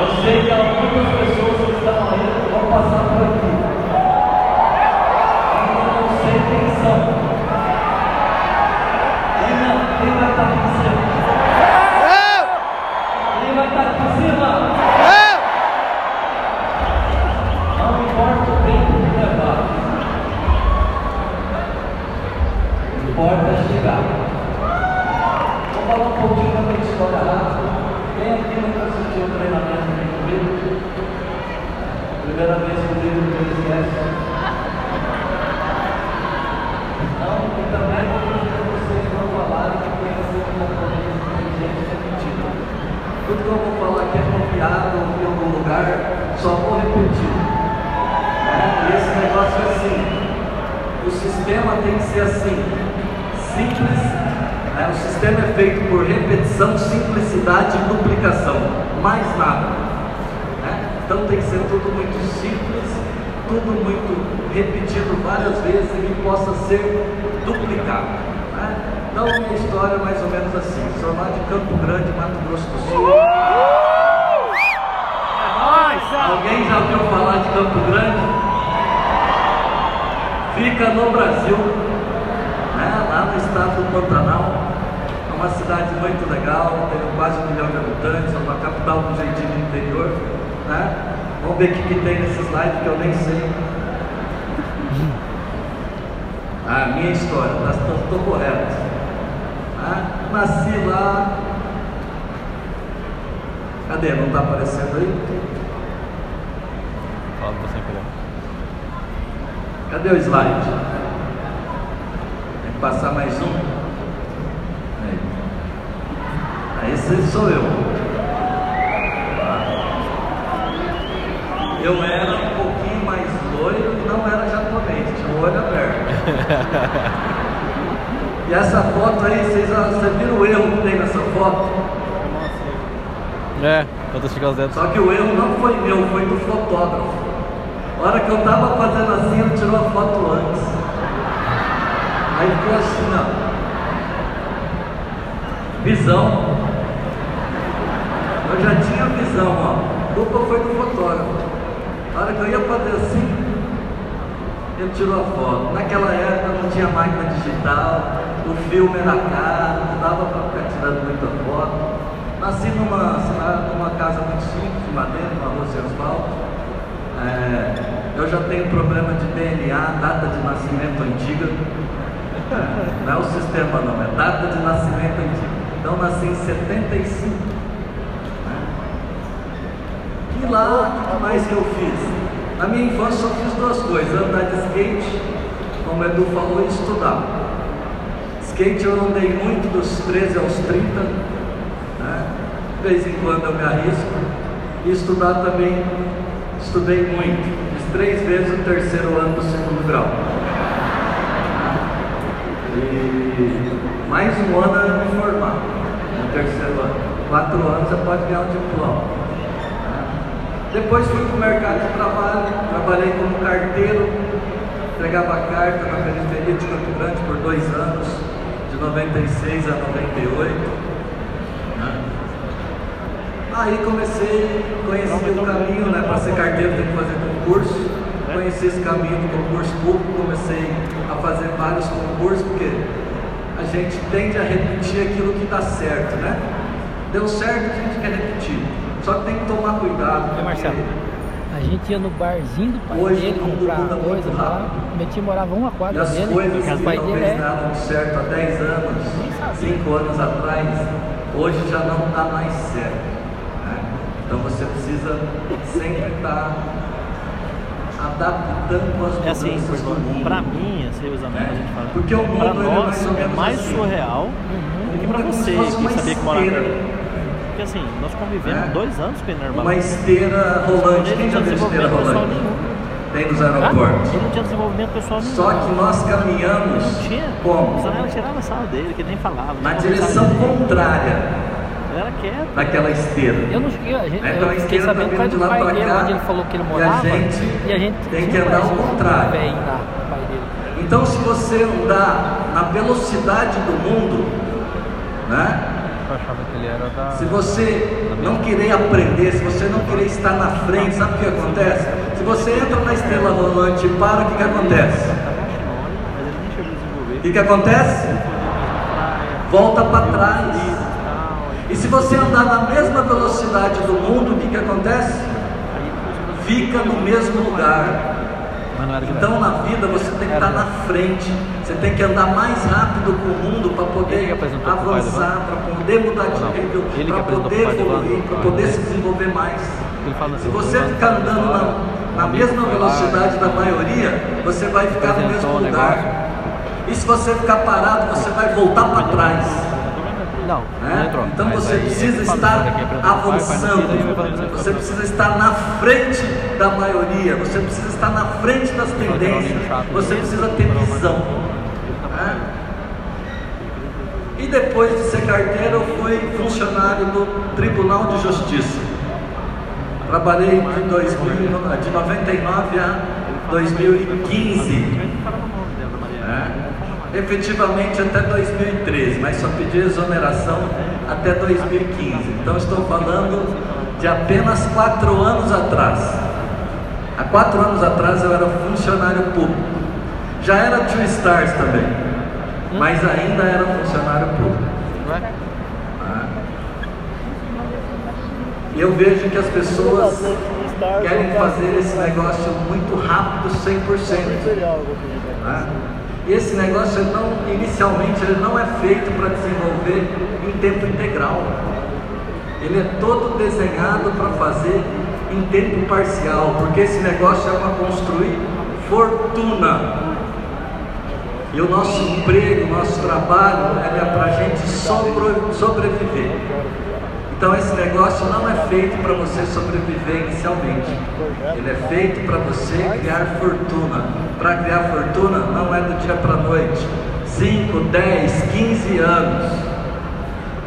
Eu sei que algumas pessoas que estão aí vão passar por aqui. Ainda não sei quem são. E não, quem vai estar aqui em cima? Quem vai estar aqui em cima? Não importa o tempo que levar. Importa é chegar. Vou falar um pouquinho da minha história rápida. Quem aqui nunca assistiu o treinamento comigo? Primeira vez que o livro do esquece. Não, e também vou pedir para vocês não falarem que tem que ser completamente inteligente e repetido. Tudo que eu vou falar aqui é copiado em algum lugar, só vou repetir. Né? E esse negócio é assim. O sistema tem que ser assim, simples. né? O sistema é feito por repetição, simplicidade e duplicação, mais nada. né? Então tem que ser tudo muito simples, tudo muito repetido várias vezes e que possa ser duplicado. né? Então minha história é mais ou menos assim. Sou lá de Campo Grande, Mato Grosso do Sul. Alguém já ouviu falar de Campo Grande? Fica no Brasil, no estado do Pantanal. É uma cidade muito legal, tem quase um milhão de habitantes, é uma capital do jeitinho do interior. Né? Vamos ver o que, que tem nesse slide que eu nem sei. A minha história, estou correto. Né? Nasci lá. Cadê? Não está aparecendo aí? Fala você. Cadê o slide? Passar mais um. Aí. Aí esse sou eu. Eu era um pouquinho mais loiro e não era japonês, tinha o olho aberto. E essa foto aí, vocês, vocês viram o erro que tem nessa foto? É, os dedos. Só que o erro não foi meu, foi do fotógrafo. A hora que eu tava fazendo assim, ele tirou a foto antes. Aí ficou assim, ó. Visão. Eu já tinha visão, ó. A culpa foi do fotógrafo. A hora que eu ia fazer assim, ele tirou a foto. Naquela época não tinha máquina digital, o filme era caro, não dava para ficar tirando muita foto. Nasci numa, numa casa muito simples, de madeira, uma rua sem asfalto. É, eu já tenho problema de DNA, data de nascimento antiga. Não é o sistema não, é data de nascimento antiga. Então nasci em 75. né? E lá, o que mais que eu fiz? Na minha infância só fiz duas coisas, andar de skate, como o Edu falou, e estudar. Skate eu andei muito dos 13 aos 30, né? de vez em quando eu me arrisco. E estudar também, estudei muito. Fiz três vezes o terceiro ano do segundo grau. E mais um ano eu me formar no terceiro ano. Quatro anos você pode ganhar um diploma. Depois fui para o mercado de trabalho, trabalhei como carteiro, entregava carta na periferia de Campo Grande por dois anos, de 96 a 98. né? Aí comecei, conheci o caminho, né? Para ser carteiro tem que fazer concurso. Conheci esse caminho do concurso público, comecei fazer vários concursos, porque a gente tende a repetir aquilo que dá certo, né? Deu certo, a gente quer repetir. Só que tem que tomar cuidado. E Marcelo? A gente ia no barzinho do pai Hoje dele comprar coisa lá. tio morava uma E quadra as dele. coisas que pai dele talvez é. davam certo há 10 anos, 5 anos atrás, hoje já não dá mais certo. né? Então você precisa sempre estar adaptando as É assim, do pra mim, esse revezamento a gente fala. Porque o mundo pra é mais nós é mais assim. surreal Uhum. do que pra O mundo é você que sabia que morava. Porque assim, nós convivemos É. dois anos com ele na Uma esteira rolante. Quem já viu esteira pessoal rolante? nenhum. Tem nos Ah, aeroportos. ele não tinha desenvolvimento pessoal nenhum. Só que nós caminhamos Não tinha. como? Só ela tirava a sala dele, que nem falava. Na direção contrária. Ele era quieto. naquela esteira. Eu não cheguei, a gente, É, então a eu fiquei esteira tá sabendo de do lá pai pra dele, cá, onde ele falou que ele e a morava. gente e a gente tem que andar ao contrário. Então, se você andar na velocidade do mundo, né? Eu da. Se você não querer aprender, se você não querer estar na frente, sabe o que acontece? Se você entra na estrela rolante e para, o que, que acontece? Desenvolver. O que, que acontece? Volta para trás. E se você andar na mesma velocidade do mundo, o que, que acontece? Fica no mesmo lugar. Então na vida você tem que estar na frente, você tem que andar mais rápido com o mundo para poder avançar, para poder mudar de nível, para poder evoluir, para poder se desenvolver mais. Assim, Se você ficar andando na, na mesma velocidade da maioria, você vai ficar no mesmo lugar. E se você ficar parado, você vai voltar para trás. Não, né? não entrou. Então Mas você aí precisa estar "Olha, quem apresentou o pai, pai não avançando. Você precisa estar na frente da maioria. Você precisa estar na frente das tendências. Você precisa ter visão. né? E depois de ser carteiro, eu fui funcionário do Tribunal de Justiça. Trabalhei de, 2000, de 99 a 2015. né? Efetivamente até 2013, mas só pedi exoneração até 2015. Então estou falando de apenas quatro anos atrás. Há quatro anos atrás eu era funcionário público. Já era Two Stars também, mas ainda era funcionário público. E eu vejo que as pessoas querem fazer esse negócio muito rápido, 100%. Né? Esse negócio não, inicialmente ele não é feito para desenvolver em tempo integral. Ele é todo desenhado para fazer em tempo parcial, porque esse negócio é para construir fortuna. E o nosso emprego, o nosso trabalho é para a gente sobre- sobreviver. Então esse negócio não é feito para você sobreviver inicialmente. Ele é feito para você criar fortuna. Para criar fortuna não é do dia para a noite. 5, 10, 15 anos.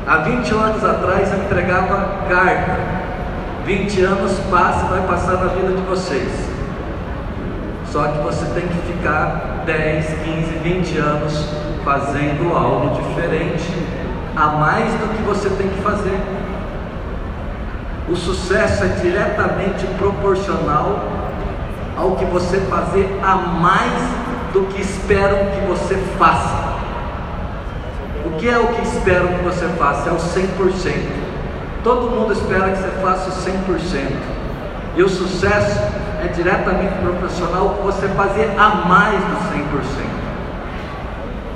Há 20 anos atrás eu entregava carta. 20 anos passa vai passar na vida de vocês. Só que você tem que ficar 10, 15, 20 anos fazendo algo diferente a mais do que você tem que fazer. O sucesso é diretamente proporcional ao que você fazer a mais do que esperam que você faça. O que é o que esperam que você faça? É o 100%. Todo mundo espera que você faça o 100%. E o sucesso é diretamente proporcional ao que você fazer a mais do 100%.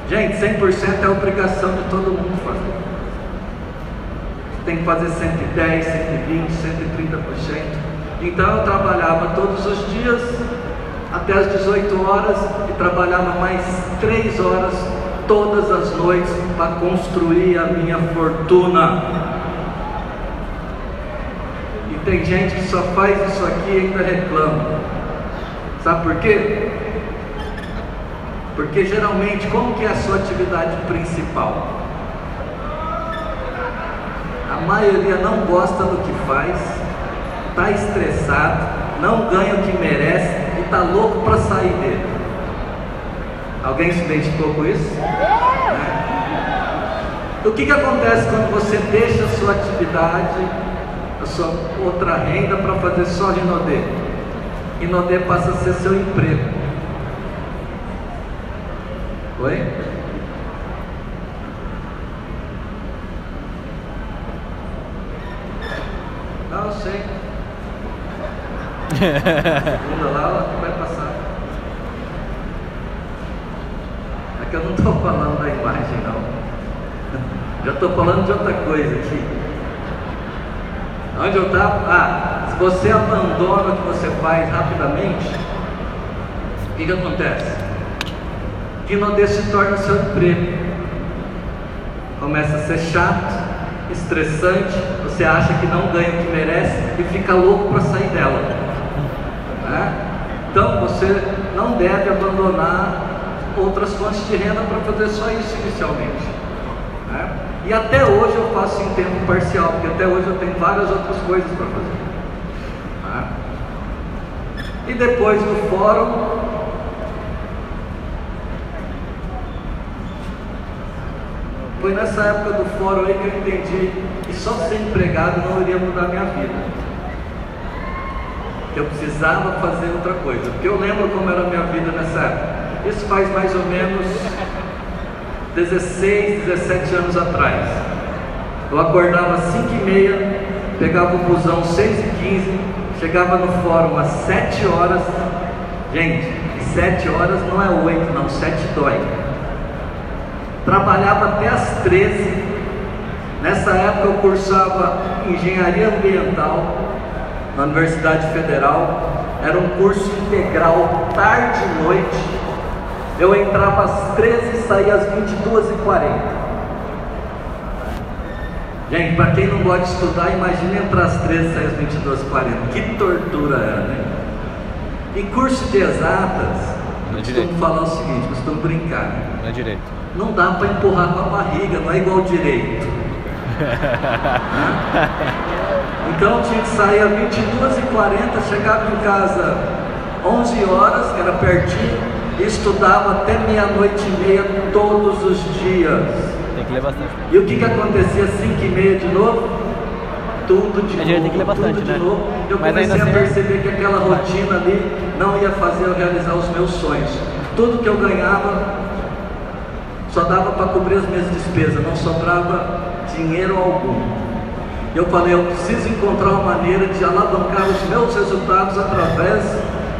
Gente, 100% é obrigação de todo mundo fazer tem que fazer 110, 120, 130%. Então eu trabalhava todos os dias até as 18 horas e trabalhava mais 3 horas todas as noites para construir a minha fortuna. E tem gente que só faz isso aqui e ainda reclama. Sabe por quê? Porque geralmente, como que é a sua atividade principal? A maioria não gosta do que faz, está estressado, não ganha o que merece e está louco para sair dele. Alguém se identificou com isso? O que, que acontece quando você deixa a sua atividade, a sua outra renda para fazer só Rinodê? Rinodê passa a ser seu emprego. Oi? Não, eu sei. Segunda lá, ela vai passar. É que eu não estou falando da imagem, não. Já estou falando de outra coisa aqui. Onde eu estava? Ah, se você abandona o que você faz rapidamente, o que, que acontece? Que não se torna seu emprego. Começa a ser chato, estressante, você acha que não ganha o que merece e fica louco para sair dela. Né? Então você não deve abandonar outras fontes de renda para fazer só isso inicialmente. Né? E até hoje eu faço em tempo parcial, porque até hoje eu tenho várias outras coisas para fazer. Né? E depois do fórum, foi nessa época do fórum aí que eu entendi que só ser empregado não iria mudar minha vida. Eu precisava fazer outra coisa, porque eu lembro como era a minha vida nessa época. Isso faz mais ou menos 16, 17 anos atrás. Eu acordava às 5 e meia, pegava o busão 6 e 15, chegava no fórum às 7 horas. Gente, 7 horas não é 8, não, 7 dói. Trabalhava até às 13. Nessa época eu cursava engenharia ambiental na Universidade Federal. Era um curso integral, tarde e noite. Eu entrava às 13 e saía às 22h40. Gente, para quem não gosta de estudar, imagine entrar às 13 e sair às 22h40. Que tortura era, né? E curso de exatas, Não é costumo falar o seguinte, costumo brincar. Não é direito. Não dá para empurrar com a barriga, não é igual direito. então eu tinha que sair às 22h40, chegava em casa 11 horas, era pertinho, e estudava até meia-noite e meia todos os dias. Tem que ler bastante. E o que, que acontecia às 5 e meia de novo? Tudo de A novo, tem que ler bastante, tudo de né? novo. Eu Mas comecei a assim- perceber que aquela rotina ali não ia fazer eu realizar os meus sonhos. Tudo que eu ganhava só dava para cobrir as minhas despesas, não sobrava dinheiro algum. Eu falei, eu preciso encontrar uma maneira de alavancar os meus resultados através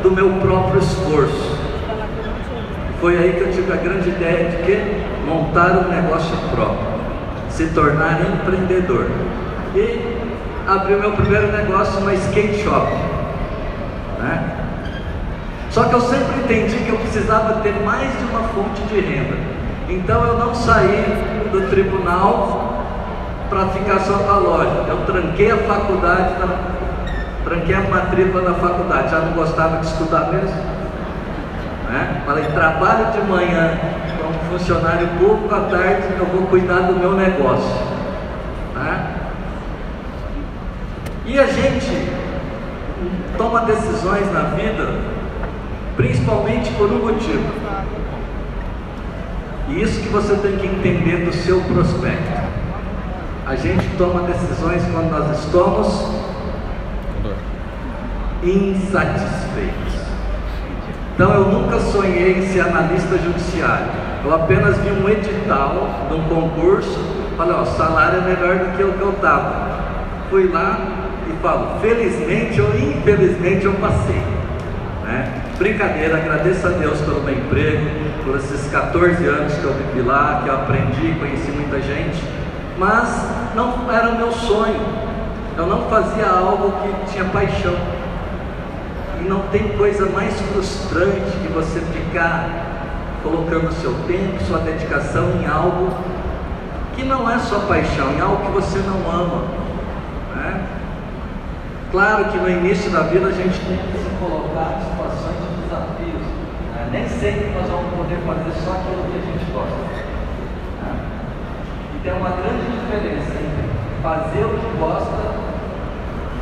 do meu próprio esforço. Foi aí que eu tive a grande ideia de que montar um negócio próprio, se tornar empreendedor. E abri meu primeiro negócio, uma skate shop. Né? Só que eu sempre entendi que eu precisava ter mais de uma fonte de renda. Então eu não saí do tribunal para ficar só com a loja. Eu tranquei a faculdade, na- tranquei a matrícula da faculdade. Já não gostava de estudar mesmo. Né? Falei, trabalho de manhã como funcionário público, à tarde eu vou cuidar do meu negócio. Né? E a gente toma decisões na vida, principalmente por um motivo. E isso que você tem que entender do seu prospecto. A gente toma decisões quando nós estamos insatisfeitos. Então eu nunca sonhei em ser analista judiciário. Eu apenas vi um edital de um concurso, falei, ó, o salário é melhor do que o que eu estava. Fui lá e falo, felizmente ou infelizmente eu passei. Né? Brincadeira, agradeço a Deus pelo meu emprego, por esses 14 anos que eu vivi lá, que eu aprendi, conheci muita gente, mas não era meu sonho. Eu não fazia algo que tinha paixão. E não tem coisa mais frustrante que você ficar colocando seu tempo, sua dedicação em algo que não é sua paixão, em algo que você não ama. Né? Claro que no início da vida a gente tem que se colocar em situações de desafios. né? Nem sempre nós vamos poder fazer só aquilo que a gente gosta. Tem uma grande diferença entre fazer o que gosta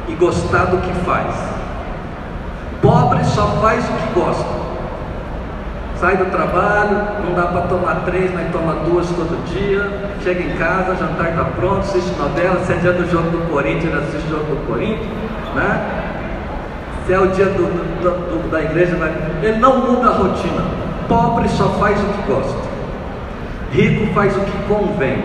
e gostar do que faz. Pobre só faz o que gosta. Sai do trabalho, não dá para tomar três, mas toma duas todo dia. Chega em casa, jantar está pronto, assiste novela. Se é dia do jogo do Corinthians, assiste o jogo do Corinthians, né? Se é o dia do, do- do- da igreja, vai... ele não muda a rotina. Pobre só faz o que gosta. Rico faz o que convém.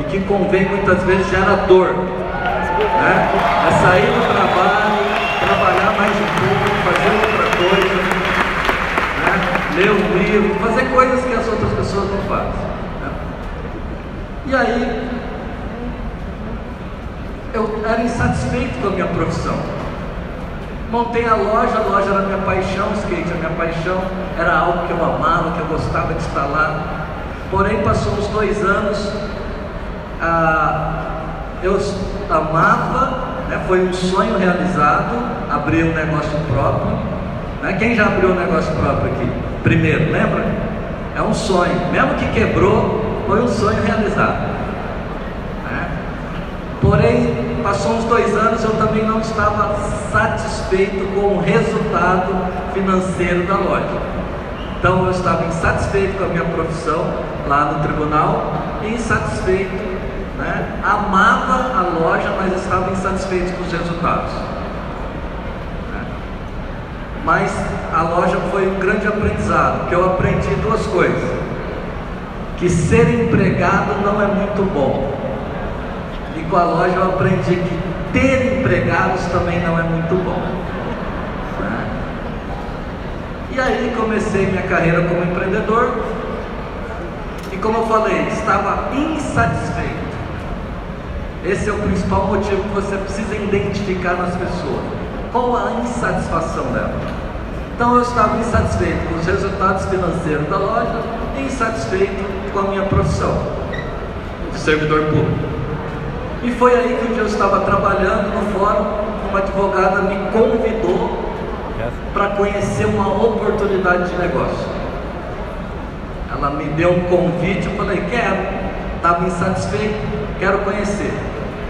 E que convém muitas vezes gera dor. Né? É sair do trabalho, trabalhar mais um pouco, fazer outra coisa, né? ler um livro, fazer coisas que as outras pessoas não fazem. né? E aí, eu era insatisfeito com a minha profissão. Montei a loja, a loja era minha paixão, o skate era minha paixão, era algo que eu amava, que eu gostava de estar lá. Porém, passou uns dois anos, ah, eu amava, né, foi um sonho realizado, abrir um negócio próprio. né? Quem já abriu um negócio próprio aqui? Primeiro, lembra? É um sonho, mesmo que quebrou, foi um sonho realizado. né? Porém, passou uns dois anos, eu também não estava satisfeito com o resultado financeiro da loja. Então eu estava insatisfeito com a minha profissão lá no tribunal e insatisfeito, né? amava a loja, mas estava insatisfeito com os resultados. né? Mas a loja foi um grande aprendizado, porque eu aprendi duas coisas: que ser empregado não é muito bom. E com a loja eu aprendi que ter empregados também não é muito bom. né? E aí comecei minha carreira como empreendedor. E como eu falei, estava insatisfeito. Esse é o principal motivo que você precisa identificar nas pessoas. Qual a insatisfação dela? Então eu estava insatisfeito com os resultados financeiros da loja e insatisfeito com a minha profissão servidor público. E foi aí que um dia eu estava trabalhando no fórum, uma advogada me convidou para conhecer uma oportunidade de negócio. Ela me deu um convite, eu falei, quero, estava insatisfeito, quero conhecer.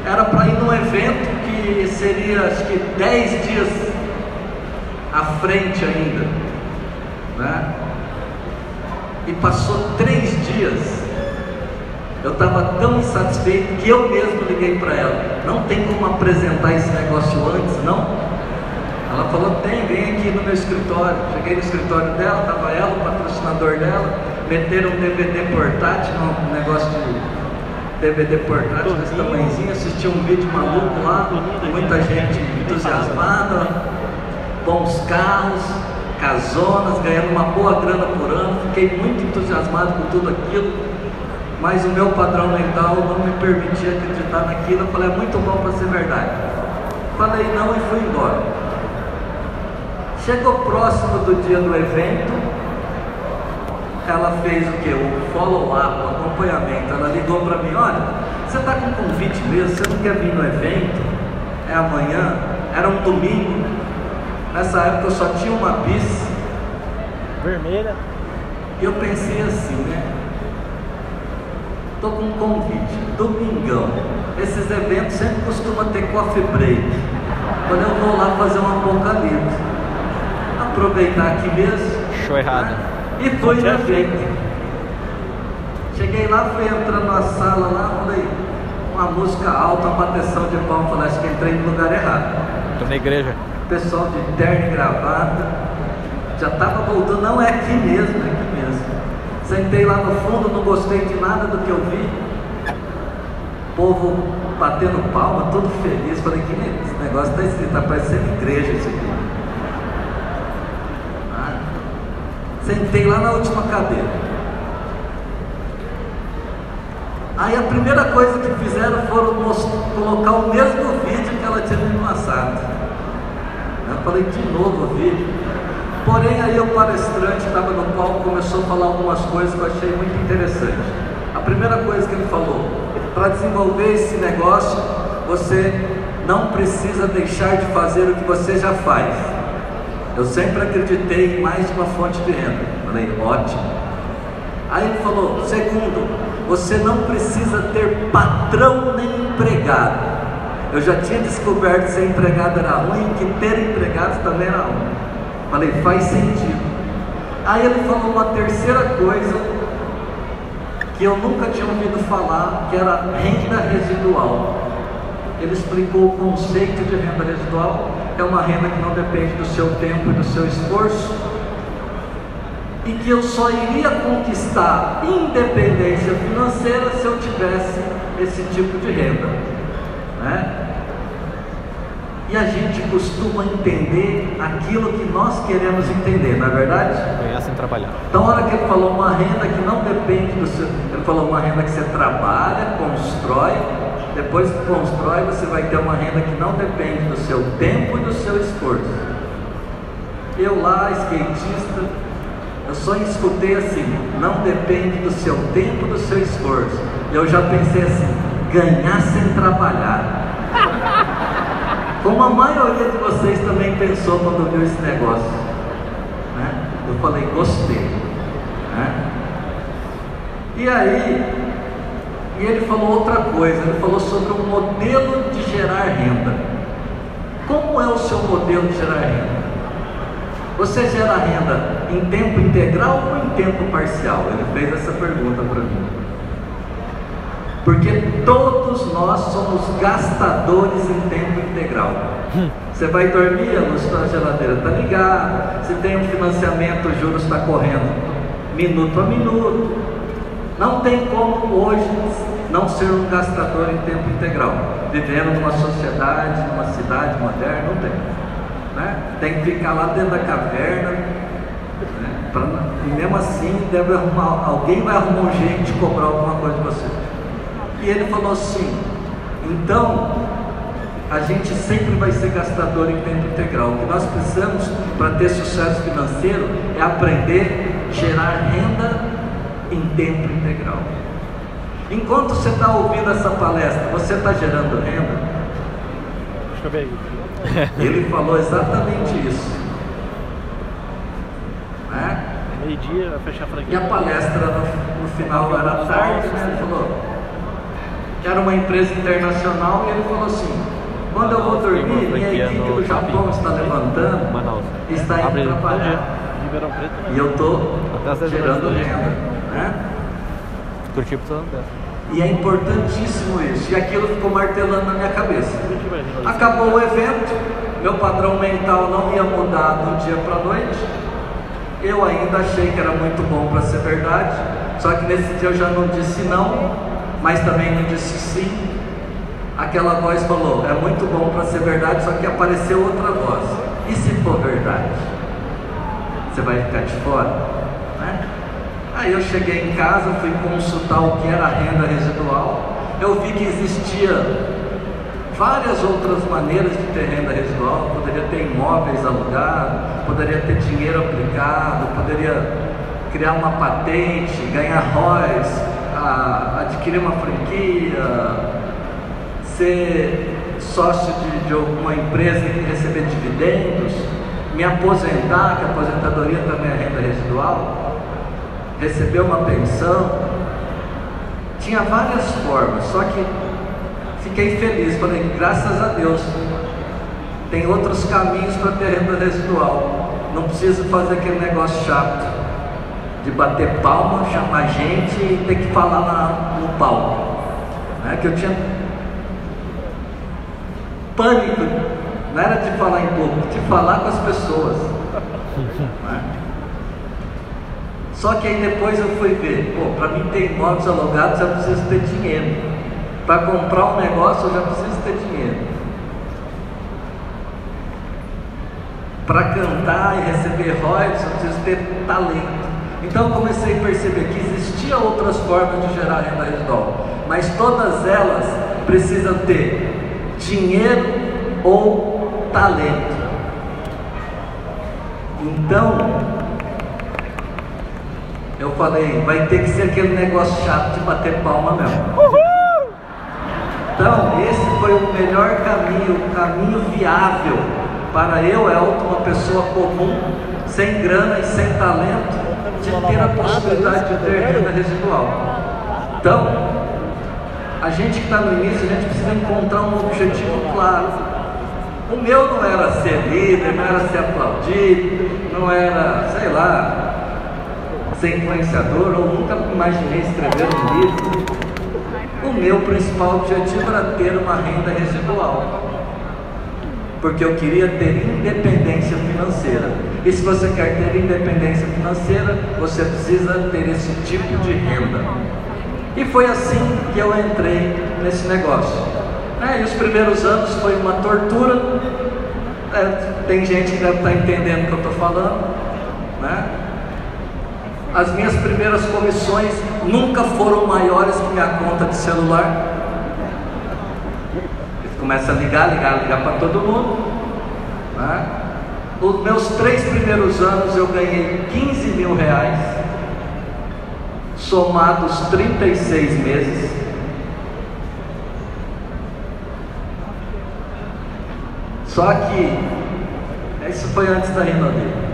Era para ir num evento que seria acho que 10 dias à frente ainda. Né? E passou três dias. Eu estava tão insatisfeito que eu mesmo liguei para ela. Não tem como apresentar esse negócio antes, não? Ela falou, tem, vem aqui no meu escritório. Cheguei no escritório dela, estava ela, o patrocinador dela, meteram um DVD portátil, um negócio de DVD portátil desse tamanhozinho, assisti um vídeo maluco lá, muita gente entusiasmada, bons carros, casonas, ganhando uma boa grana por ano, fiquei muito entusiasmado com tudo aquilo, mas o meu padrão mental não me permitia acreditar naquilo, eu falei, é muito bom para ser verdade. Falei não e fui embora. Chegou próximo do dia do evento, ela fez o que? O follow-up, o acompanhamento. Ela ligou para mim, olha, você está com convite mesmo, você não quer vir no evento? É amanhã, era um domingo. Nessa época eu só tinha uma bis. Vermelha. E eu pensei assim, né? Tô com um convite, domingão. Esses eventos sempre costuma ter coffee break. Quando eu vou lá fazer um apocalipse. Aproveitar aqui mesmo. Show errado. né? E fui no evento. Cheguei lá, fui entrando na sala lá, falei, uma música alta, uma bateção de palma, falei, acho que entrei no lugar errado. Tô na igreja. Pessoal de terno e gravata, já estava voltando, não é aqui mesmo, é aqui mesmo. Sentei lá no fundo, não gostei de nada do que eu vi. Povo batendo palma, todo feliz. Falei, que negócio está escrito, tá parecendo igreja isso aqui. Ah, Sentei lá na última cadeira. Aí a primeira coisa que fizeram foram colocar o mesmo vídeo que ela tinha me passado. Eu falei de novo o vídeo. Porém, aí o palestrante estava no palco começou a falar algumas coisas que eu achei muito interessante. A primeira coisa que ele falou: para desenvolver esse negócio, você não precisa deixar de fazer o que você já faz. Eu sempre acreditei em mais uma fonte de renda. Falei, ótimo. Aí ele falou: segundo, você não precisa ter patrão nem empregado. Eu já tinha descoberto que ser empregado era ruim que ter empregado também era ruim. Falei, faz sentido. Aí ele falou uma terceira coisa que eu nunca tinha ouvido falar, que era renda residual. Ele explicou o conceito de renda residual, é uma renda que não depende do seu tempo e do seu esforço, e que eu só iria conquistar independência financeira se eu tivesse esse tipo de renda. Né? E a gente costuma entender aquilo que nós queremos entender, não é verdade? Ganhar sem trabalhar. Então, a hora que ele falou uma renda que não depende do seu. Ele falou uma renda que você trabalha, constrói, depois que constrói, você vai ter uma renda que não depende do seu tempo e do seu esforço. Eu lá, skatista, eu só escutei assim: não depende do seu tempo do seu esforço. Eu já pensei assim: ganhar sem trabalhar. Como a maioria de vocês também pensou quando viu esse negócio. Né? Eu falei, gostei. Né? E aí, e ele falou outra coisa, ele falou sobre um modelo de gerar renda. Como é o seu modelo de gerar renda? Você gera renda em tempo integral ou em tempo parcial? Ele fez essa pergunta para mim. Porque todos nós somos gastadores em tempo integral. Você vai dormir, a luz da geladeira está ligada, se tem um financiamento, o juros está correndo minuto a minuto. Não tem como hoje não ser um gastador em tempo integral. Vivendo numa sociedade, numa cidade moderna, não tem. Né? Tem que ficar lá dentro da caverna. Né? Pra, e mesmo assim, deve arrumar, alguém vai arrumar um jeito de cobrar alguma coisa de você. E ele falou assim: então, a gente sempre vai ser gastador em tempo integral. O que nós precisamos para ter sucesso financeiro é aprender a gerar renda em tempo integral. Enquanto você está ouvindo essa palestra, você está gerando renda? Deixa eu ver aí. Ele falou exatamente isso. Né? Meio-dia, vai fechar a E franquia. a palestra no, no final era tarde, né? Ele falou que era uma empresa internacional e ele falou assim, quando eu vou dormir, minha equipe do Japão está levantando e está indo trabalhar. Ribeirão Preto, E né? eu estou gerando renda. Né? Dessa. E é importantíssimo isso. E aquilo ficou martelando na minha cabeça. Acabou o evento, meu padrão mental não ia mudar do dia para a noite. Eu ainda achei que era muito bom para ser verdade, só que nesse dia eu já não disse não, mas também não disse sim. Aquela voz falou: é muito bom para ser verdade, só que apareceu outra voz. E se for verdade? Você vai ficar de fora? Aí eu cheguei em casa, fui consultar o que era a renda residual. Eu vi que existia várias outras maneiras de ter renda residual. Poderia ter imóveis alugados, poderia ter dinheiro aplicado, poderia criar uma patente, ganhar a- adquirir uma franquia, ser sócio de, de alguma empresa e receber dividendos, me aposentar, que a aposentadoria também é renda residual, receber uma pensão. Tinha várias formas, só que fiquei feliz, falei, graças a Deus, tem outros caminhos para ter renda residual. Não preciso fazer aquele negócio chato de bater palma, chamar gente e ter que falar na- no palco. Né? Que eu tinha pânico, não era de falar em público, de falar com as pessoas. Né? Só que aí depois eu fui ver, pô, para mim ter imóveis alugados eu preciso ter dinheiro. Para comprar um negócio eu já preciso ter dinheiro. Para cantar e receber royalties eu preciso ter talento. Então eu comecei a perceber que existiam outras formas de gerar renda residual, mas todas elas precisam ter dinheiro ou talento. Então, eu falei, vai ter que ser aquele negócio chato de bater palma mesmo. Então, esse foi o melhor caminho, o caminho viável para eu, Elton, uma pessoa comum, sem grana e sem talento, de ter a possibilidade de ter renda residual. Então, a gente que está no início, a gente precisa encontrar um objetivo claro. O meu não era ser líder, não era ser aplaudido, não era, sei lá, ser influenciador, ou nunca imaginei escrever um livro. O meu principal objetivo era ter uma renda residual. Porque eu queria ter independência financeira. E se você quer ter independência financeira, você precisa ter esse tipo de renda. E foi assim que eu entrei nesse negócio. É, e os primeiros anos foi uma tortura. É, tem gente que deve estar entendendo o que eu estou falando. As minhas primeiras comissões nunca foram maiores que minha conta de celular. Começa a ligar, ligar, ligar para todo mundo. Né? Os meus três primeiros anos eu ganhei 15 mil reais, somados 36 meses. Só que, isso foi antes da Renaudet.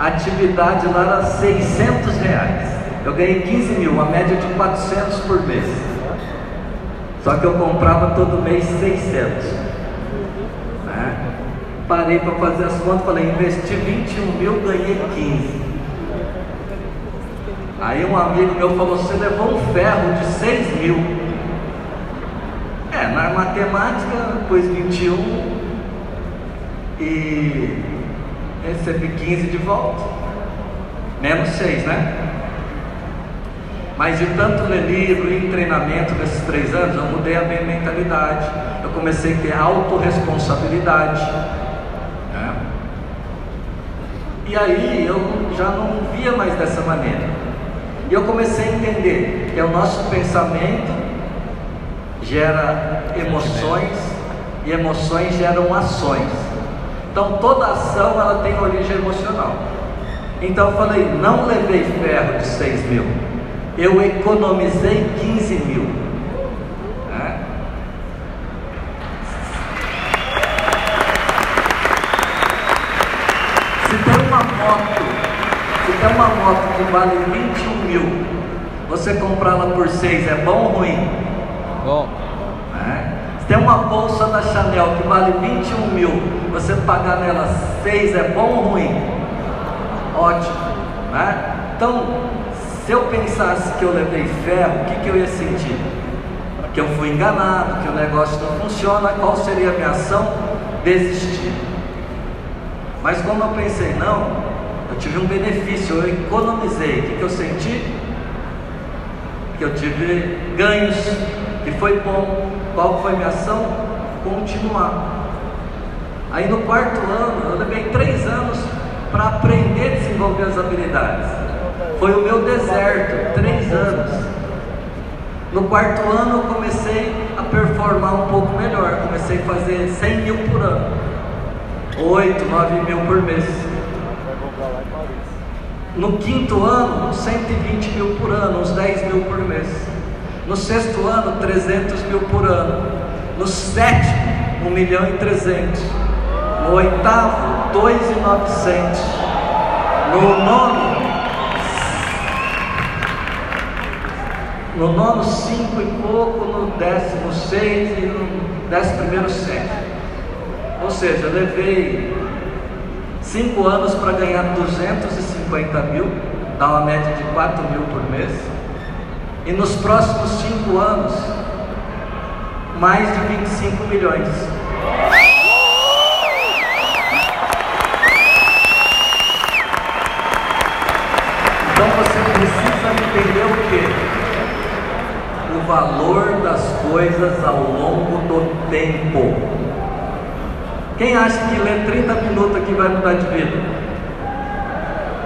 A atividade lá era 600 reais. Eu ganhei 15 mil, uma média de 400 por mês. Só que eu comprava todo mês 600. Né? Parei para fazer as contas, falei, investi 21 mil, ganhei 15. Aí um amigo meu falou, você levou um ferro de 6 mil. É, na matemática, pus 21 e recebi 15 de volta. Menos 6, né? Mas de tanto ler livro e treinamento nesses três anos, eu mudei a minha mentalidade. Eu comecei a ter autorresponsabilidade. Né? E aí eu já não via mais dessa maneira. E eu comecei a entender que o nosso pensamento gera emoções e emoções geram ações. Então toda ação ela tem origem emocional. Então eu falei, não levei ferro de 6 mil, eu economizei 15 mil. Né? Se tem uma moto, se tem uma moto que vale 21 mil, você comprá-la por 6 é bom ou ruim? Bom. Né? Se tem uma bolsa da Chanel que vale 21 mil, você pagar nela 6 é bom ou ruim? Ótimo. Né? Então, se eu pensasse que eu levei ferro, o que, que eu ia sentir? Que eu fui enganado, que o negócio não funciona, qual seria a minha ação? Desistir. Mas como eu pensei, não, eu tive um benefício, eu economizei. O que, que eu senti? Que eu tive ganhos, que foi bom. Qual foi minha ação? Continuar. Aí no quarto ano, eu levei três anos para aprender a desenvolver as habilidades. Foi o meu deserto, três anos. No quarto ano eu comecei a performar um pouco melhor, comecei a fazer 100 mil por ano, 8, 9 mil por mês. No quinto ano, 120 mil por ano, uns 10 mil por mês. No sexto ano, 300 mil por ano. No sétimo, 1 milhão e 300. No oitavo, 2,900. No nono, no nono, 5 e pouco. No décimo, 6 e no décimo primeiro, 7. Ou seja, eu levei 5 anos para ganhar 250 mil, dá uma média de 4 mil por mês. E nos próximos 5 anos, mais de 25 milhões. Então você precisa entender o que? O valor das coisas ao longo do tempo. Quem acha que ler 30 minutos aqui vai mudar de vida?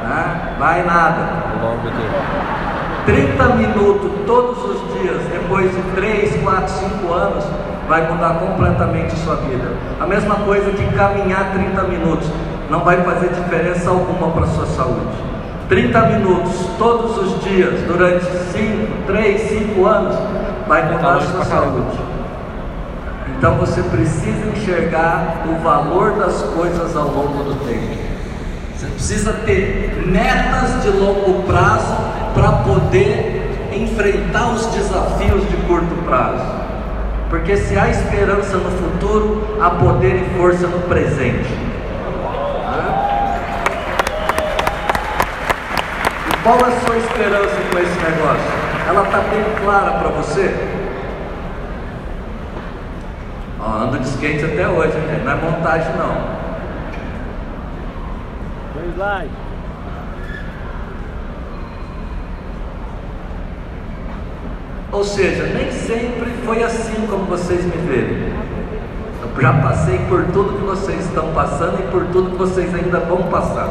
Ah, vai nada. Longo tempo. 30 minutos todos os dias, depois de 3, 4, 5 anos, vai mudar completamente sua vida. A mesma coisa que caminhar 30 minutos, não vai fazer diferença alguma para a sua saúde. 30 minutos todos os dias, durante 5, 3, 5 anos, vai mudar a sua saúde. Então você precisa enxergar o valor das coisas ao longo do tempo. Você precisa ter metas de longo prazo para poder enfrentar os desafios de curto prazo. Porque se há esperança no futuro, há poder e força no presente. E qual é a sua esperança com esse negócio? Ela está bem clara para você? Ó, ando de skate até hoje, gente. não é montagem não. Dois slide. Ou seja, nem sempre foi assim como vocês me veem. Eu já passei por tudo que vocês estão passando e por tudo que vocês ainda vão passar.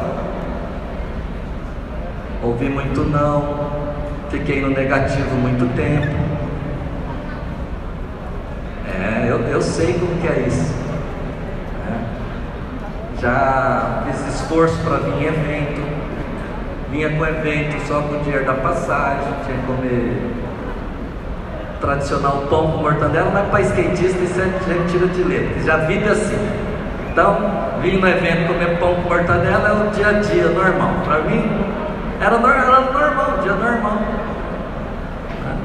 Ouvi muito não, fiquei no negativo muito tempo. É, eu, eu sei como que é isso. É. Já fiz esforço para vir em evento, vinha com evento só com o dinheiro da passagem, tinha que comer tradicional pão com mortadela, mas para skatista isso é tira de letra, já vive assim. Então, vim no evento comer pão com mortadela é o dia a dia normal. Para mim, era, era normal, dia normal. né?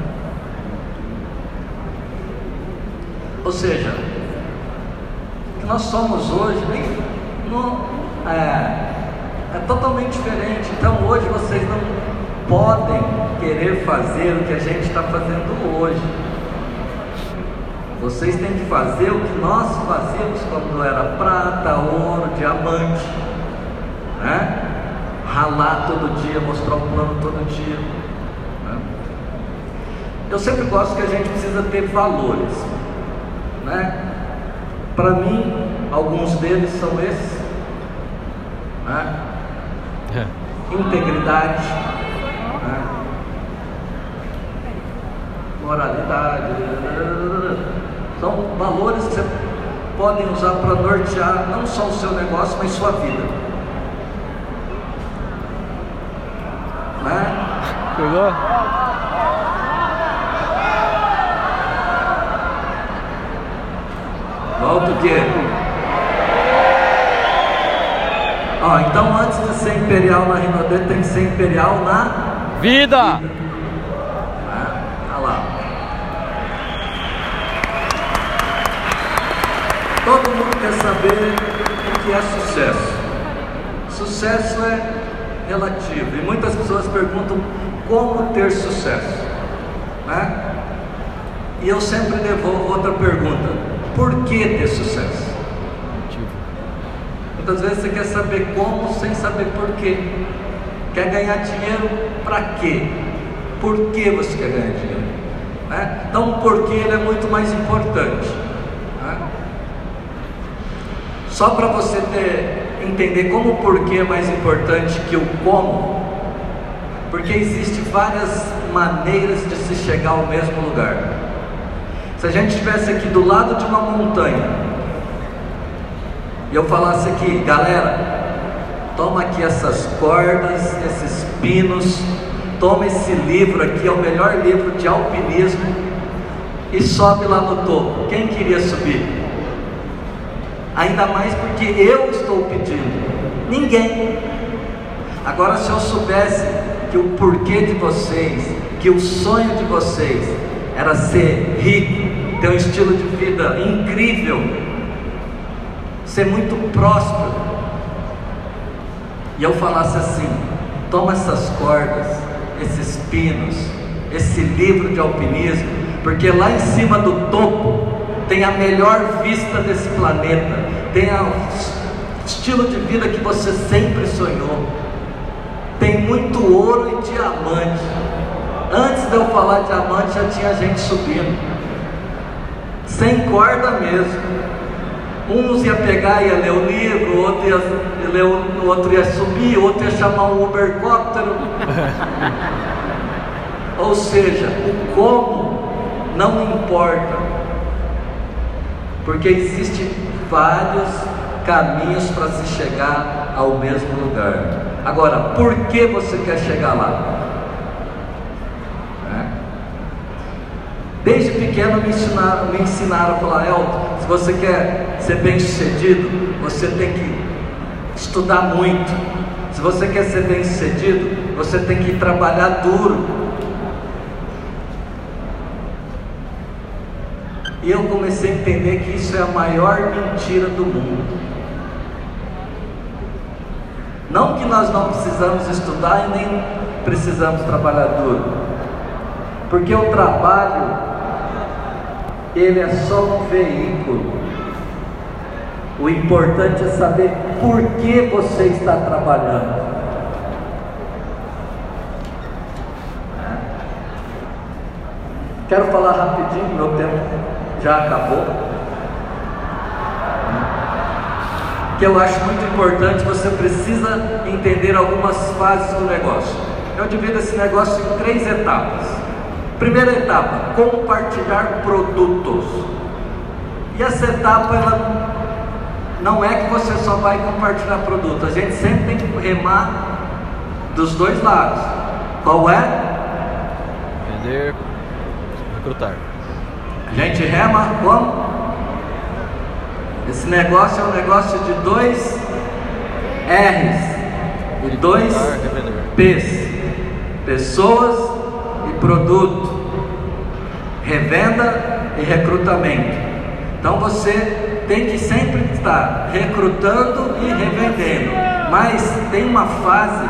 Ou seja, o que nós somos hoje nem, não, é, é totalmente diferente. Então hoje vocês não podem querer fazer o que a gente está fazendo hoje. Vocês têm que fazer o que nós fazíamos quando era prata, ouro, diamante, né? Ralar todo dia, mostrar o plano todo dia. né? Eu sempre gosto que a gente precisa ter valores, né? Para mim, alguns deles são esses, né? Integridade, moralidade, são valores que você podem usar para nortear não só o seu negócio, mas sua vida. Né? Pegou? Volta o quê? Ó, então antes de ser imperial na Rinodê, tem que ser imperial na Vida! né? Olha lá. Todo mundo quer saber o que é sucesso. Sucesso é relativo e muitas pessoas perguntam como ter sucesso, né? E eu sempre devolvo outra pergunta: por que ter sucesso? Muitas vezes você quer saber como sem saber por quê. Quer ganhar dinheiro para quê? Por que você quer ganhar dinheiro? Né? Então, o porquê ele é muito mais importante. Só para você ter, entender como o porquê é mais importante que o como, porque existem várias maneiras de se chegar ao mesmo lugar. Se a gente estivesse aqui do lado de uma montanha e eu falasse aqui, galera, toma aqui essas cordas, esses pinos, toma esse livro aqui, é o melhor livro de alpinismo e sobe lá no topo. Quem queria subir? Ainda mais porque eu estou pedindo. Ninguém. Agora, se eu soubesse que o porquê de vocês, que o sonho de vocês era ser rico, ter um estilo de vida incrível, ser muito próspero, e eu falasse assim: toma essas cordas, esses pinos, esse livro de alpinismo, porque lá em cima do topo tem a melhor vista desse planeta, tem o estilo de vida que você sempre sonhou, tem muito ouro e diamante. Antes de eu falar diamante, já tinha gente subindo, sem corda mesmo. Uns ia pegar, ia ler o livro, outro ia, ler, o outro ia subir, outro ia chamar um Ubercóptero. Ou seja, o como não importa, porque existem vários caminhos para se chegar ao mesmo lugar. Agora, por que você quer chegar lá? Né? Desde pequeno me ensinaram, me ensinaram a falar, Elton, se você quer ser bem sucedido, você tem que estudar muito. Se você quer ser bem sucedido, você tem que trabalhar duro. E eu comecei a entender que isso é a maior mentira do mundo. Não que nós não precisamos estudar e nem precisamos trabalhar duro, porque o trabalho ele é só um veículo. O importante é saber por que você está trabalhando. Quero falar rapidinho, meu tempo já acabou. Que eu acho muito importante, você precisa entender algumas fases do negócio. Eu divido esse negócio em três etapas. Primeira etapa, compartilhar produtos. E essa etapa ela não é que você só vai compartilhar produto, a gente sempre tem que remar dos dois lados. Qual é? Vender, recrutar. A gente rema como? Esse negócio é um negócio de dois R's e dois revender. P's. pessoas e produto, revenda e recrutamento. Então você tem que sempre estar recrutando e revendendo, mas tem uma fase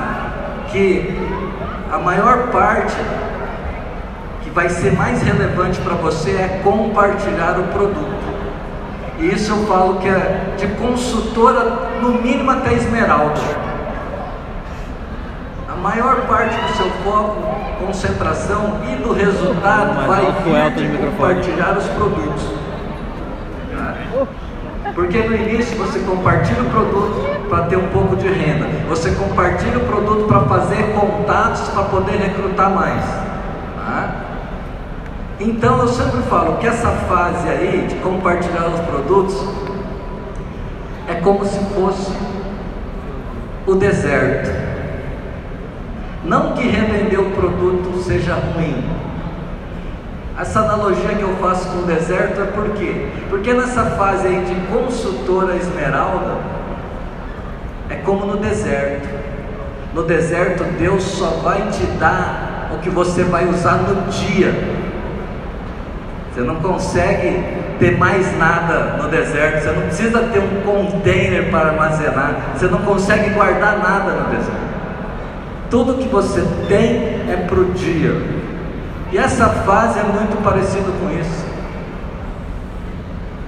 que a maior parte que vai ser mais relevante para você é compartilhar o produto. E isso eu falo que é de consultora, no mínimo até esmeralda. A maior parte do seu foco, concentração e do resultado Mais vai vir de compartilhar os produtos. Porque no início você compartilha o produto para ter um pouco de renda, você compartilha o produto para fazer contatos para poder recrutar mais. Então eu sempre falo que essa fase aí de compartilhar os produtos é como se fosse o deserto. Não que revender o produto seja ruim. Essa analogia que eu faço com o deserto é por quê? Porque nessa fase aí de consultora esmeralda, é como no deserto. No deserto, Deus só vai te dar o que você vai usar no dia. Você não consegue ter mais nada no deserto. Você não precisa ter um container para armazenar. Você não consegue guardar nada no deserto. Tudo que você tem é para o dia. E essa fase é muito parecida com isso.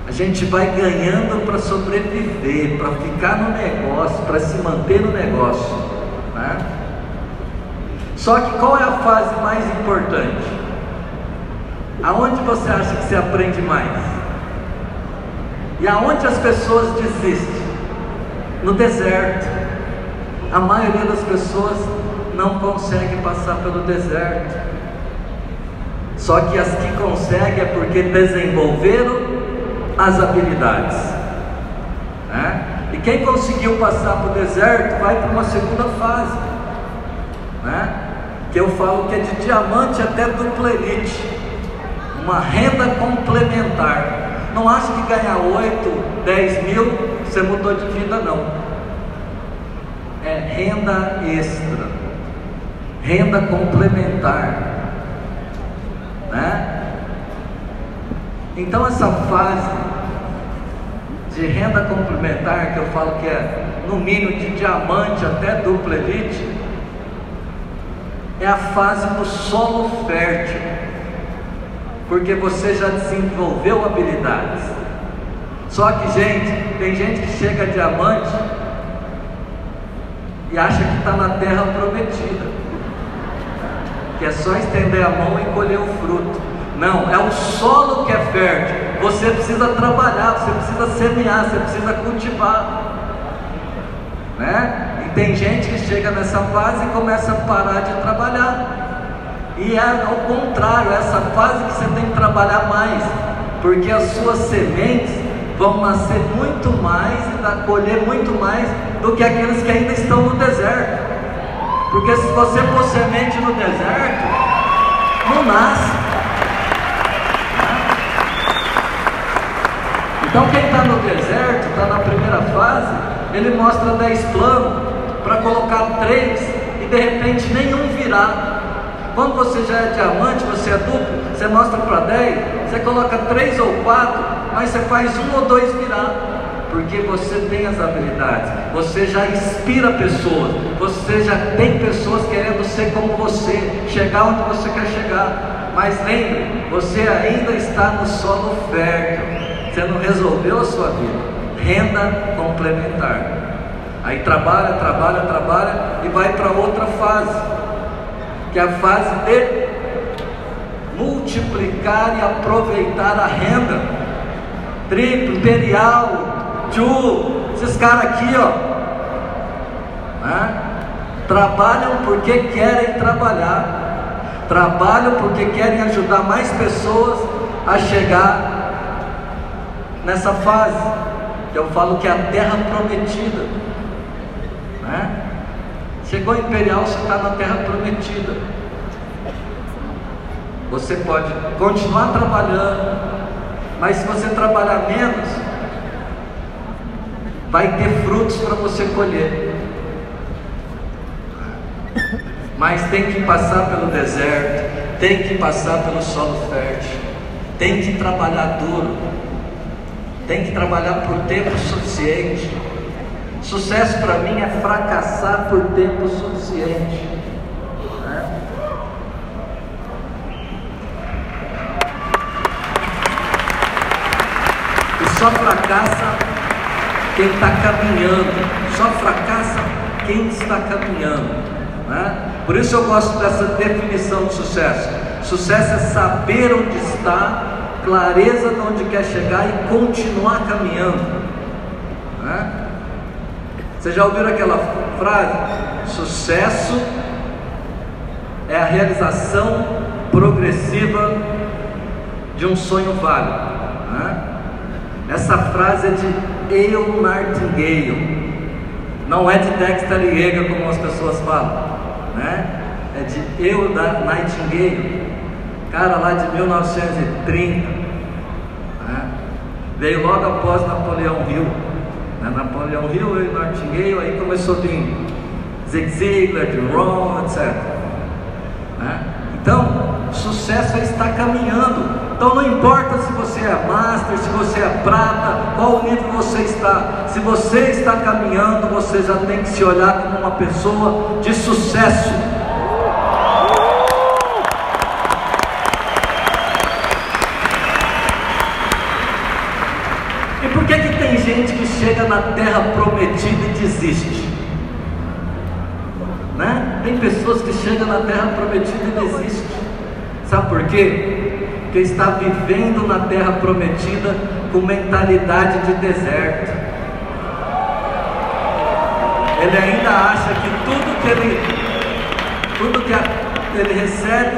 A gente vai ganhando para sobreviver, para ficar no negócio, para se manter no negócio. Né? Só que qual é a fase mais importante? Aonde você acha que você aprende mais? E aonde as pessoas desistem? No deserto. A maioria das pessoas não consegue passar pelo deserto. Só que as que conseguem é porque desenvolveram as habilidades. Né? E quem conseguiu passar para o deserto vai para uma segunda fase. Né? Que eu falo que é de diamante até dupla elite. Uma renda complementar. Não acho que ganhar 8, 10 mil você mudou de vida, não. É renda extra, renda complementar. Né? Então essa fase de renda complementar, que eu falo que é no mínimo de diamante até dupla elite, é a fase do solo fértil, porque você já desenvolveu habilidades. Só que, gente, tem gente que chega diamante e acha que está na terra prometida, que é só estender a mão e colher o fruto. Não, é o solo que é fértil. Você precisa trabalhar, você precisa semear, você precisa cultivar. Né? E tem gente que chega nessa fase e começa a parar de trabalhar. E é ao contrário, essa fase que você tem que trabalhar mais, porque as suas sementes vão nascer muito mais e colher muito mais do que aqueles que ainda estão no deserto. Porque se você pôr semente no deserto, não nasce. Então quem está no deserto, está na primeira fase, ele mostra 10 planos para colocar três e de repente nenhum virar. Quando você já é diamante, você é duplo, você mostra para 10, você coloca três ou quatro, mas você faz um ou dois virar. Porque você tem as habilidades, você já inspira pessoas, você já tem pessoas querendo ser como você, chegar onde você quer chegar. Mas lembre, você ainda está no solo fértil, você não resolveu a sua vida. Renda complementar. Aí trabalha, trabalha, trabalha e vai para outra fase, que é a fase de multiplicar e aproveitar a renda. Triplo, imperial, Tchu, esses caras aqui, ó, né? trabalham porque querem trabalhar, trabalham porque querem ajudar mais pessoas a chegar nessa fase, que eu falo que é a terra prometida? Chegou imperial, você está na terra prometida. Você pode continuar trabalhando, mas se você trabalhar menos, vai ter frutos para você colher. mas tem que passar pelo deserto, tem que passar pelo solo fértil, tem que trabalhar duro, tem que trabalhar por tempo suficiente. Sucesso para mim é fracassar por tempo suficiente. Né? E só fracassa quem está caminhando, só fracassa quem está caminhando. Né? Por isso eu gosto dessa definição de sucesso. Sucesso é saber onde está, clareza de onde quer chegar e continuar caminhando. Né? Vocês já ouviram aquela frase? Sucesso é a realização progressiva de um sonho válido. Né? Essa frase é de Eu Martingale, não é de Dexter Yeager como as pessoas falam, né? É de Eu da Nightingale, cara lá de 1930, né? veio logo após Napoleão Hill. Né? Napoleão Hill e Nightingale, aí começou a vir Zig Ziglar, Jerome, etc. Né? Então, sucesso é estar caminhando. Então não importa se você é master, se você é prata, qual nível você está. Se você está caminhando, você já tem que se olhar como uma pessoa de sucesso. E por que que tem gente que chega na terra prometida e desiste? Né? Tem pessoas que chegam na terra prometida e desistem. Sabe por quê? Porque está vivendo na terra prometida com mentalidade de deserto. Ele ainda acha que tudo que ele, tudo que ele recebe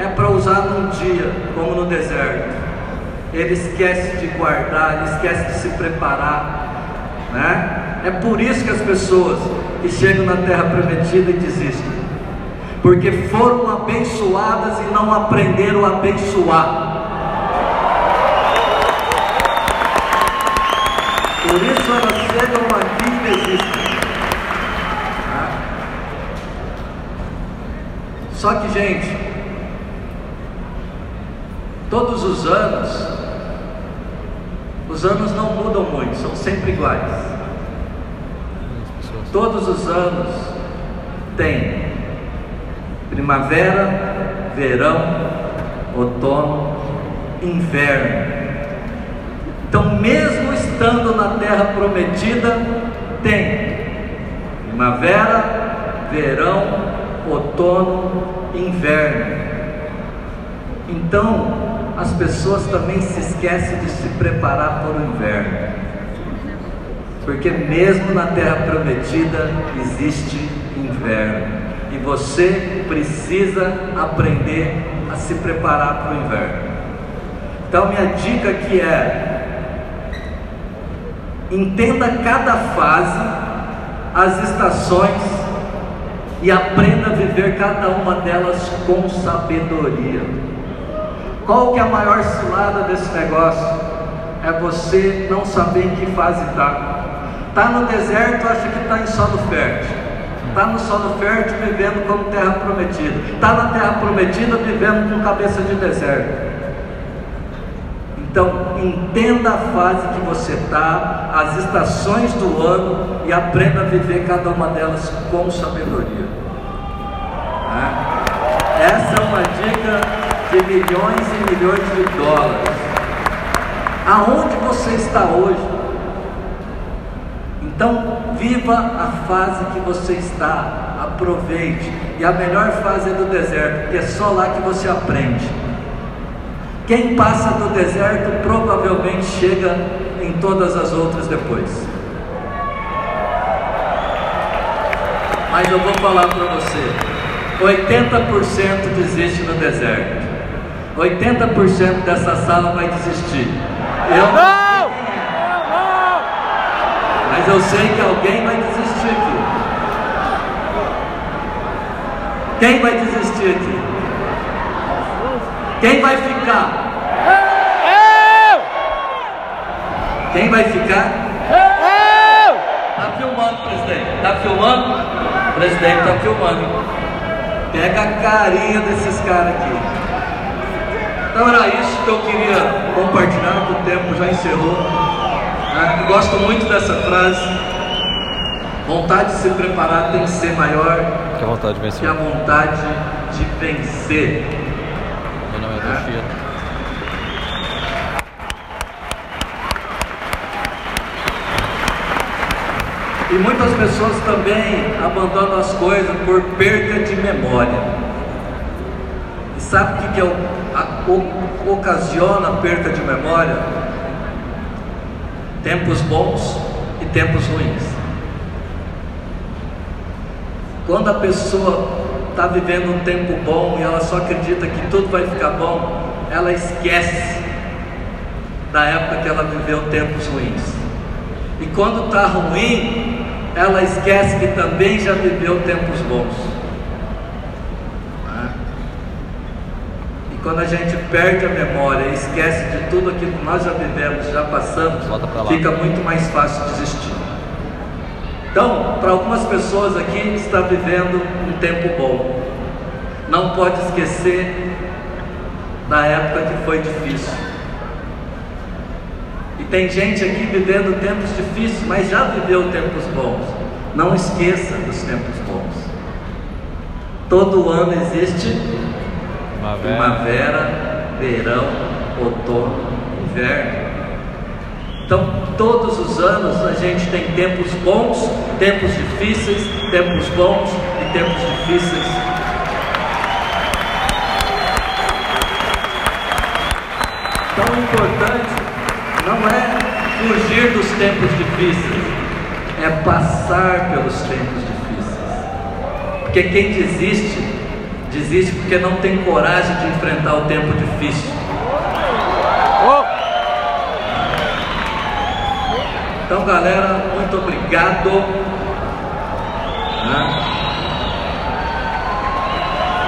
é para usar num dia, como no deserto. Ele esquece de guardar, ele esquece de se preparar, né? É por isso que as pessoas que chegam na terra prometida desistem porque foram abençoadas e não aprenderam a abençoar. Por isso elas chegam aqui e desistem. Só que, gente, todos os anos, os anos não mudam muito, são sempre iguais. Todos os anos tem primavera, verão, outono, inverno. Então, mesmo estando na terra prometida, tem primavera, verão, outono, inverno. Então, as pessoas também se esquecem de se preparar para o inverno. Porque mesmo na terra prometida existe inverno e você precisa aprender a se preparar para o inverno. Então, minha dica aqui é: entenda cada fase, as estações e aprenda a viver cada uma delas com sabedoria. Qual que é a maior cilada desse negócio? É você não saber em que fase está. Está no deserto, acha que está em solo fértil. Está no solo fértil vivendo como terra prometida. Está na terra prometida vivendo com cabeça de deserto. Então, entenda a fase que você está, as estações do ano e aprenda a viver cada uma delas com sabedoria. É? Essa é uma dica de milhões e milhões de dólares. Aonde você está hoje? Então, viva a fase que você está, aproveite. E a melhor fase é do deserto, porque é só lá que você aprende. Quem passa do deserto provavelmente chega em todas as outras depois. Mas eu vou falar para você: 80% desiste no deserto. 80% dessa sala vai desistir. Eu Não! Mas eu sei que alguém vai desistir aqui. Quem vai desistir aqui? Quem vai ficar? Eu! Quem vai ficar? Eu! Tá filmando, presidente. Tá filmando? O presidente tá filmando. Pega a carinha desses caras aqui. Então era isso que eu queria compartilhar, que o tempo já encerrou. Né? Gosto muito dessa frase. Vontade de se preparar tem que ser maior Que vontade de que vencer. a vontade de vencer. Meu nome é Toshiro. E muitas pessoas também abandonam as coisas por perda de memória. E sabe o que, que é a- o- ocasiona perda de memória? Tempos bons e tempos ruins. Quando a pessoa está vivendo um tempo bom e ela só acredita que tudo vai ficar bom, ela esquece da época que ela viveu tempos ruins. E quando está ruim, ela esquece que também já viveu tempos bons. Né? E quando a gente perde a memória e esquece de tudo aquilo que nós já vivemos, já passamos, fica muito mais fácil desistir. Então, para algumas pessoas aqui está vivendo um tempo bom. Não pode esquecer da época que foi difícil. E tem gente aqui vivendo tempos difíceis, mas já viveu tempos bons. Não esqueça dos tempos bons. Todo ano existe Primavera. primavera, verão, outono, inverno. Então, todos os anos a gente tem tempos bons, tempos difíceis, tempos bons e tempos difíceis. Então, o importante não é fugir dos tempos difíceis, é passar pelos tempos difíceis. Porque quem desiste, desiste porque não tem coragem de enfrentar o tempo difícil. Oh! Então, galera, muito obrigado. Né?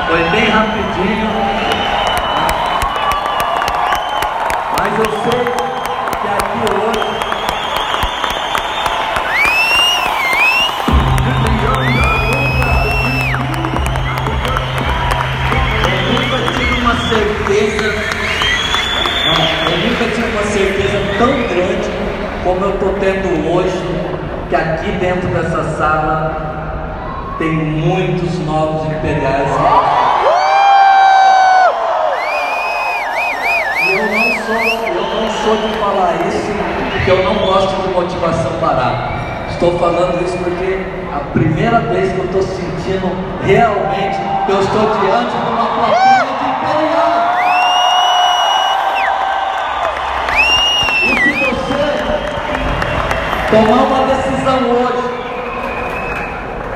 Foi bem rapidinho. Mas eu sei muitos novos imperiais. Eu não sou, eu não sou de falar isso porque eu não gosto de motivação barata. Estou falando isso porque a primeira vez que eu estou sentindo realmente que eu estou diante de uma plateia de imperiais. E se você tomar uma decisão hoje,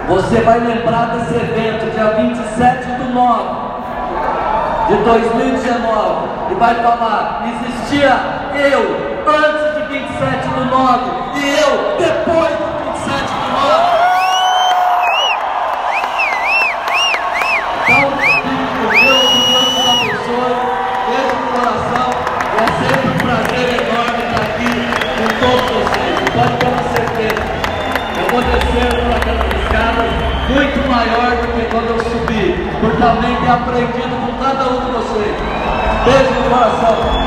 você vai lembrar desse evento, dia 27 do 9 de 2019, e vai falar: existia eu antes de 27 do 9 e eu depois maior do que quando eu subi, por também ter aprendido com cada um de vocês. Beijo no coração.